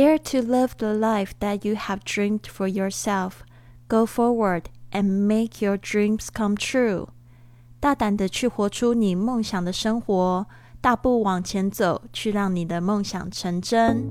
Dare to live the life that you have dreamed for yourself. Go forward and make your dreams come true. 大胆的去活出你梦想的生活，大步往前走，去让你的梦想成真。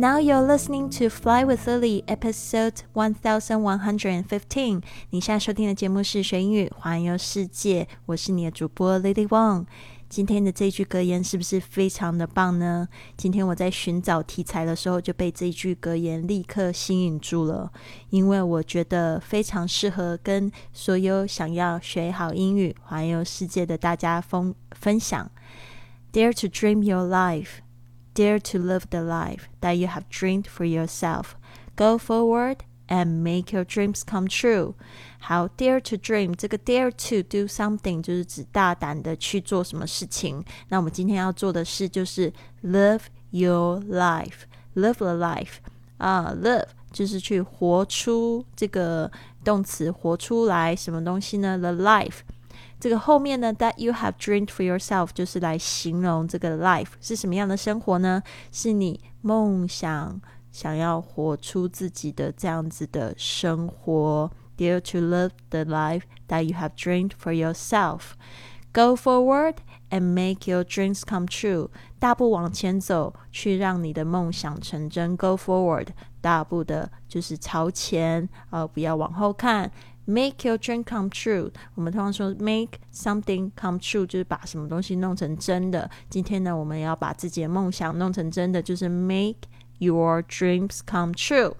！Now you're listening to Fly with Lily, episode one thousand one hundred and fifteen。你现在收听的节目是学英语环游世界，我是你的主播 Lily Wong。今天的这句格言是不是非常的棒呢？今天我在寻找题材的时候，就被这句格言立刻吸引住了，因为我觉得非常适合跟所有想要学好英语、环游世界的大家分分享。Dare to dream your life。 Dare to live the life that you have dreamed for yourself. Go forward and make your dreams come true. 好，dare to dream 这个 dare to do something 就是指大胆的去做什么事情。那我们今天要做的事就是 live your life. Live the life 啊，live 就是去活出这个动词，活出来什么东西呢？The life 这个后面呢，that you have dreamed for yourself，就是来形容这个 life 是什么样的生活呢？是你梦想想要活出自己的这样子的生活。Dare to live the life that you have dreamed for yourself. Go forward and make your dreams come true. 大步往前走，去让你的梦想成真。Go forward，大步的就是朝前，呃，不要往后看。Make your dream come true。我们通常说 make something come true，就是把什么东西弄成真的。今天呢，我们要把自己的梦想弄成真的，就是 make your dreams come true。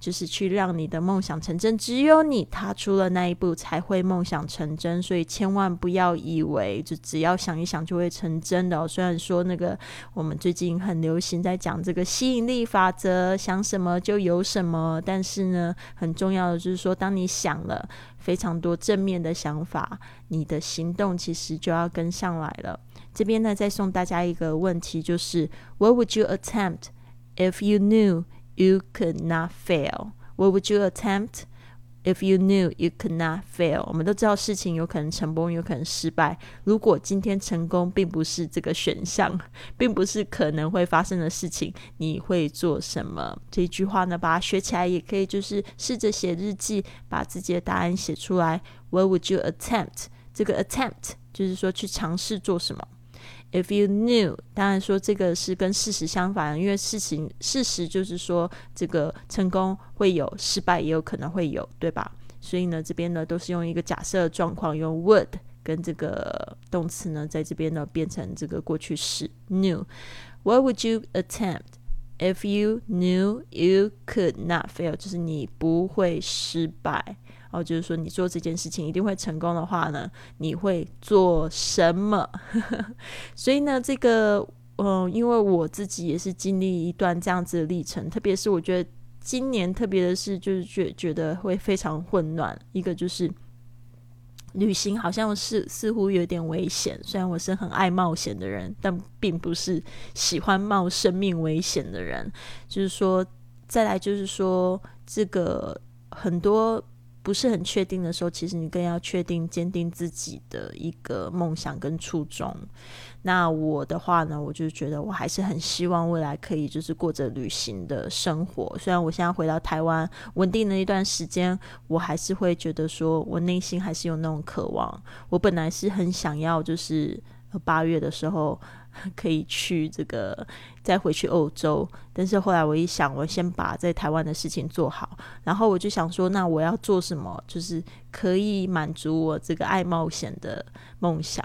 就是去让你的梦想成真，只有你踏出了那一步，才会梦想成真。所以千万不要以为就只要想一想就会成真的。哦虽然说那个我们最近很流行在讲这个吸引力法则，想什么就有什么，但是呢，很重要的就是说，当你想了非常多正面的想法，你的行动其实就要跟上来了。这边呢，再送大家一个问题，就是 What would you attempt if you knew? You could not fail. What would you attempt if you knew you could not fail？我们都知道事情有可能成功，有可能失败。如果今天成功并不是这个选项，并不是可能会发生的事情，你会做什么？这一句话呢，把它学起来也可以，就是试着写日记，把自己的答案写出来。What would you attempt？这个 attempt 就是说去尝试做什么。If you knew，当然说这个是跟事实相反，因为事情事实就是说这个成功会有，失败也有可能会有，对吧？所以呢，这边呢都是用一个假设状况，用 would 跟这个动词呢，在这边呢变成这个过去式 knew。What would you attempt if you knew you could not fail？就是你不会失败。哦，就是说你做这件事情一定会成功的话呢，你会做什么？所以呢，这个，嗯，因为我自己也是经历一段这样子的历程，特别是我觉得今年特别的是，就是觉觉得会非常混乱。一个就是旅行好像是似乎有点危险，虽然我是很爱冒险的人，但并不是喜欢冒生命危险的人。就是说，再来就是说，这个很多。不是很确定的时候，其实你更要确定、坚定自己的一个梦想跟初衷。那我的话呢，我就觉得我还是很希望未来可以就是过着旅行的生活。虽然我现在回到台湾稳定了一段时间，我还是会觉得说我内心还是有那种渴望。我本来是很想要，就是八月的时候。可以去这个再回去欧洲，但是后来我一想，我先把在台湾的事情做好，然后我就想说，那我要做什么，就是可以满足我这个爱冒险的梦想。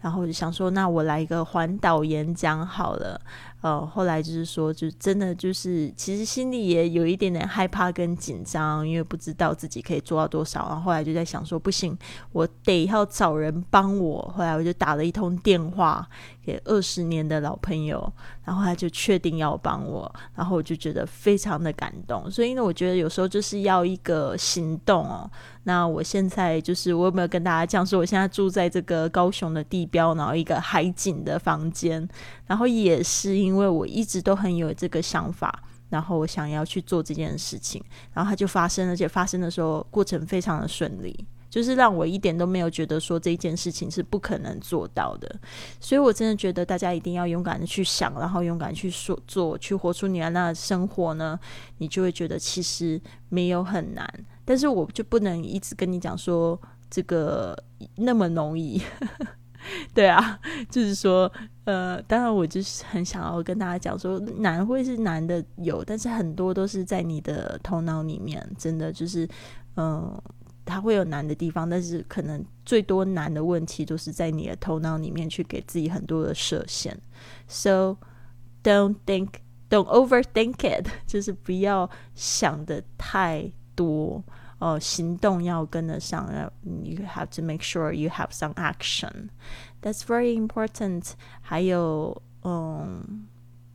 然后我就想说，那我来一个环岛演讲好了。呃，后来就是说，就真的就是，其实心里也有一点点害怕跟紧张，因为不知道自己可以做到多少。然后后来就在想说，不行，我得要找人帮我。后来我就打了一通电话也二十年的老朋友，然后他就确定要帮我，然后我就觉得非常的感动。所以呢，我觉得有时候就是要一个行动哦。那我现在就是我有没有跟大家讲说，我现在住在这个高雄的地标，然后一个海景的房间，然后也是因为我一直都很有这个想法。然后我想要去做这件事情，然后它就发生，而且发生的时候过程非常的顺利，就是让我一点都没有觉得说这件事情是不可能做到的。所以我真的觉得大家一定要勇敢的去想，然后勇敢去说做，去活出你的那生活呢，你就会觉得其实没有很难。但是我就不能一直跟你讲说这个那么容易。对啊，就是说，呃，当然我就是很想要跟大家讲说，难会是难的有，但是很多都是在你的头脑里面，真的就是，嗯，它会有难的地方，但是可能最多难的问题都是在你的头脑里面去给自己很多的设限。So don't think, don't overthink it，就是不要想的太多。哦，行动要跟得上，要 you have to make sure you have some action. That's very important. 还有，嗯，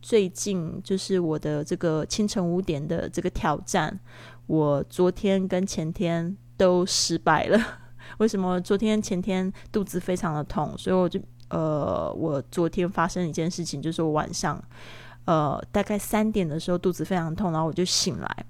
最近就是我的这个清晨五点的这个挑战，我昨天跟前天 都失败了。为什么？昨天前天肚子非常的痛，所以我就呃，我昨天发生一件事情，就是我晚上呃大概三点的时候肚子非常痛，然后我就醒来。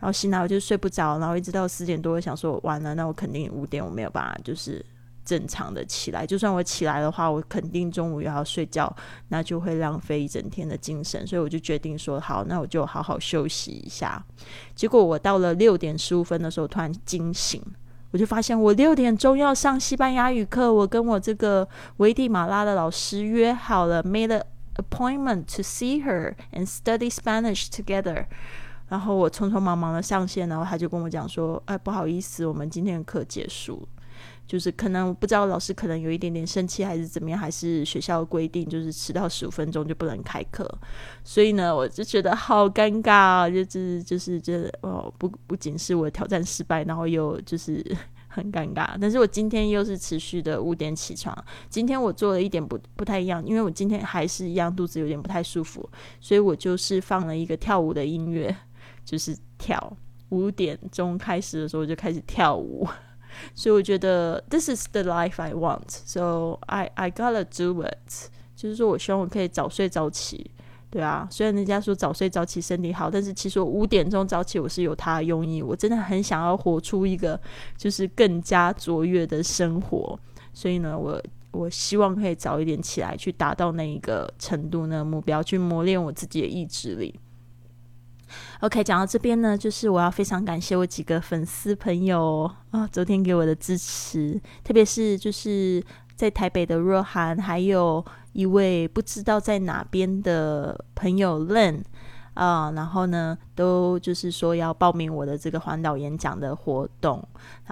然后醒来我就睡不着，然后一直到四点多，想说完了，那我肯定五点我没有办法就是正常的起来。就算我起来的话，我肯定中午又要睡觉，那就会浪费一整天的精神。所以我就决定说好，那我就好好休息一下。结果我到了六点十五分的时候突然惊醒，我就发现我六点钟要上西班牙语课，我跟我这个危地马拉的老师约好了，made an appointment to see her and study Spanish together。然后我匆匆忙忙的上线，然后他就跟我讲说：“哎，不好意思，我们今天的课结束，就是可能不知道老师可能有一点点生气，还是怎么样，还是学校规定就是迟到十五分钟就不能开课。所以呢，我就觉得好尴尬啊，就是就是这哦，不不仅是我挑战失败，然后又就是 很尴尬。但是我今天又是持续的五点起床，今天我做了一点不不太一样，因为我今天还是一样肚子有点不太舒服，所以我就是放了一个跳舞的音乐。”就是跳五点钟开始的时候就开始跳舞，所以我觉得 this is the life I want, so I I gotta do it。就是说我希望我可以早睡早起，对啊。虽然人家说早睡早起身体好，但是其实我五点钟早起我是有它的用意。我真的很想要活出一个就是更加卓越的生活，所以呢，我我希望可以早一点起来，去达到那一个程度呢目标，去磨练我自己的意志力。OK，讲到这边呢，就是我要非常感谢我几个粉丝朋友啊，昨天给我的支持，特别是就是在台北的若涵，还有一位不知道在哪边的朋友 Len 啊，然后呢，都就是说要报名我的这个环岛演讲的活动，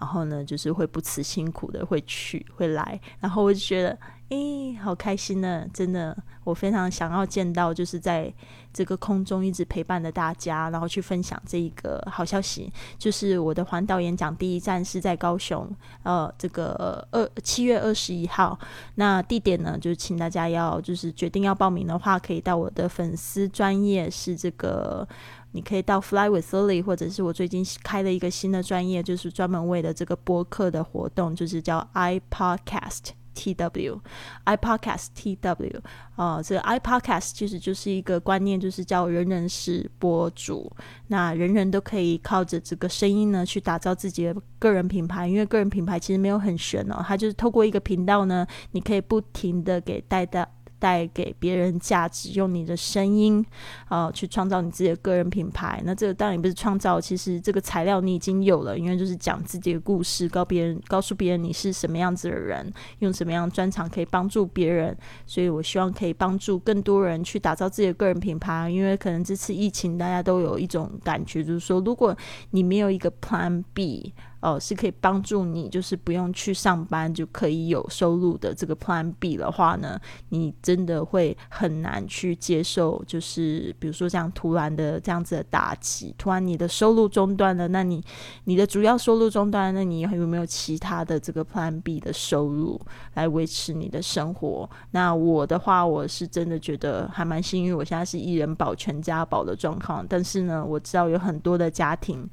然后呢，就是会不辞辛苦的会去会来，然后我就觉得。诶，好开心呢！真的，我非常想要见到，就是在这个空中一直陪伴的大家，然后去分享这一个好消息，就是我的环岛演讲第一站是在高雄，呃，这个二七月二十一号。那地点呢，就是请大家要就是决定要报名的话，可以到我的粉丝专业，是这个你可以到 Fly with Lily，或者是我最近开了一个新的专业，就是专门为了这个播客的活动，就是叫 iPodcast。T W i podcast T W 啊，这个 i podcast 其实就是一个观念，就是叫人人是博主，那人人都可以靠着这个声音呢，去打造自己的个人品牌。因为个人品牌其实没有很玄哦，它就是透过一个频道呢，你可以不停的给带到。带给别人价值，用你的声音啊，去创造你自己的个人品牌。那这个当然不是创造，其实这个材料你已经有了，因为就是讲自己的故事，告别人，告诉别人你是什么样子的人，用什么样的专长可以帮助别人。所以我希望可以帮助更多人去打造自己的个人品牌。因为可能这次疫情，大家都有一种感觉，就是说，如果你没有一个 Plan B。哦，是可以帮助你，就是不用去上班就可以有收入的这个 Plan B 的话呢，你真的会很难去接受，就是比如说这样突然的这样子的打击，突然你的收入中断了，那你你的主要收入中断，那你有没有其他的这个 Plan B 的收入来维持你的生活？那我的话，我是真的觉得还蛮幸运，我现在是一人保全家保的状况，但是呢，我知道有很多的家庭。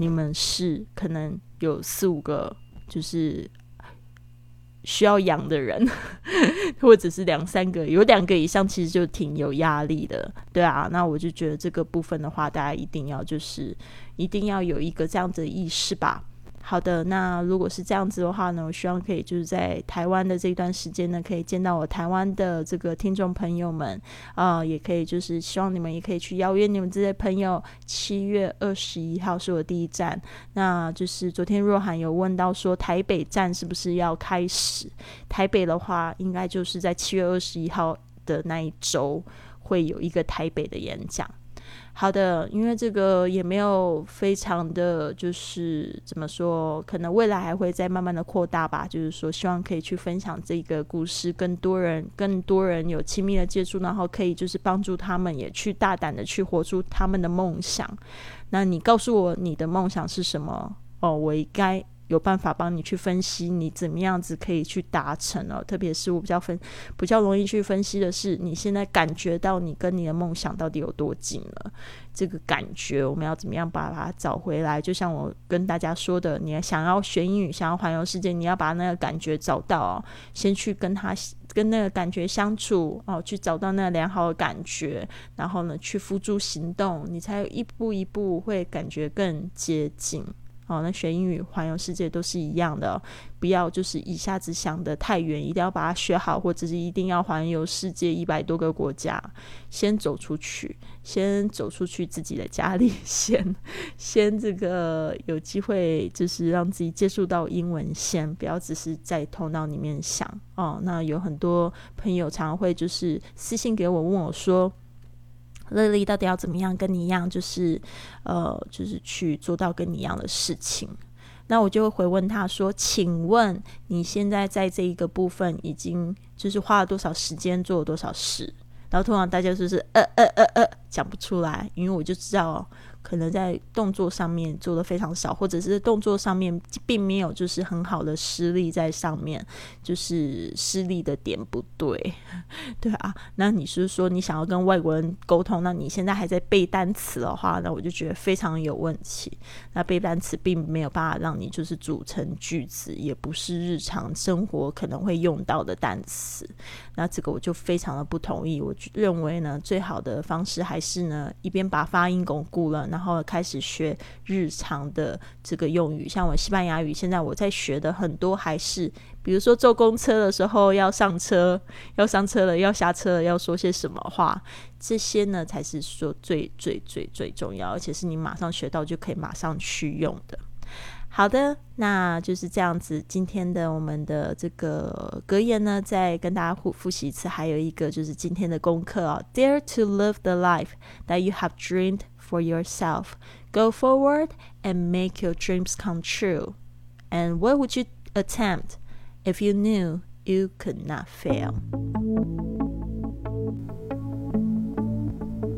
你们是可能有四五个，就是需要养的人，或者是两三个，有两个以上，其实就挺有压力的，对啊。那我就觉得这个部分的话，大家一定要就是一定要有一个这样的意识吧。好的，那如果是这样子的话呢，我希望可以就是在台湾的这段时间呢，可以见到我台湾的这个听众朋友们啊，也可以就是希望你们也可以去邀约你们这些朋友。七月二十一号是我第一站，那就是昨天若涵有问到说台北站是不是要开始？台北的话，应该就是在七月二十一号的那一周会有一个台北的演讲。好的，因为这个也没有非常的就是怎么说，可能未来还会再慢慢的扩大吧。就是说，希望可以去分享这个故事，更多人、更多人有亲密的接触，然后可以就是帮助他们也去大胆的去活出他们的梦想。那你告诉我你的梦想是什么？哦，我应该。有办法帮你去分析你怎么样子可以去达成哦，特别是我比较分比较容易去分析的是，你现在感觉到你跟你的梦想到底有多近了？这个感觉我们要怎么样把它找回来？就像我跟大家说的，你想要学英语，想要环游世界，你要把那个感觉找到哦，先去跟他跟那个感觉相处哦，去找到那良好的感觉，然后呢去付诸行动，你才一步一步会感觉更接近。哦，那学英语环游世界都是一样的，不要就是一下子想的太远，一定要把它学好，或者是一定要环游世界一百多个国家，先走出去，先走出去自己的家里，先先这个有机会就是让自己接触到英文，先不要只是在头脑里面想哦。那有很多朋友常会就是私信给我问我说。乐丽到底要怎么样跟你一样，就是呃，就是去做到跟你一样的事情？那我就会回问他说：“请问你现在在这一个部分已经就是花了多少时间做了多少事？”然后通常大家就是呃呃呃呃讲不出来，因为我就知道。可能在动作上面做的非常少，或者是动作上面并没有就是很好的施力在上面，就是施力的点不对，对啊。那你是说你想要跟外国人沟通，那你现在还在背单词的话，那我就觉得非常有问题。那背单词并没有办法让你就是组成句子，也不是日常生活可能会用到的单词。那这个我就非常的不同意。我认为呢，最好的方式还是呢，一边把发音巩固了，然后开始学日常的这个用语，像我西班牙语，现在我在学的很多还是，比如说坐公车的时候要上车，要上车了，要下车了，要说些什么话，这些呢才是说最最最最重要，而且是你马上学到就可以马上去用的。好的，那就是这样子。今天的我们的这个格言呢，再跟大家复复习一次。还有一个就是今天的功课哦，Dare to live the life that you have dreamed for yourself. Go forward and make your dreams come true. And what would you attempt if you knew you could not fail?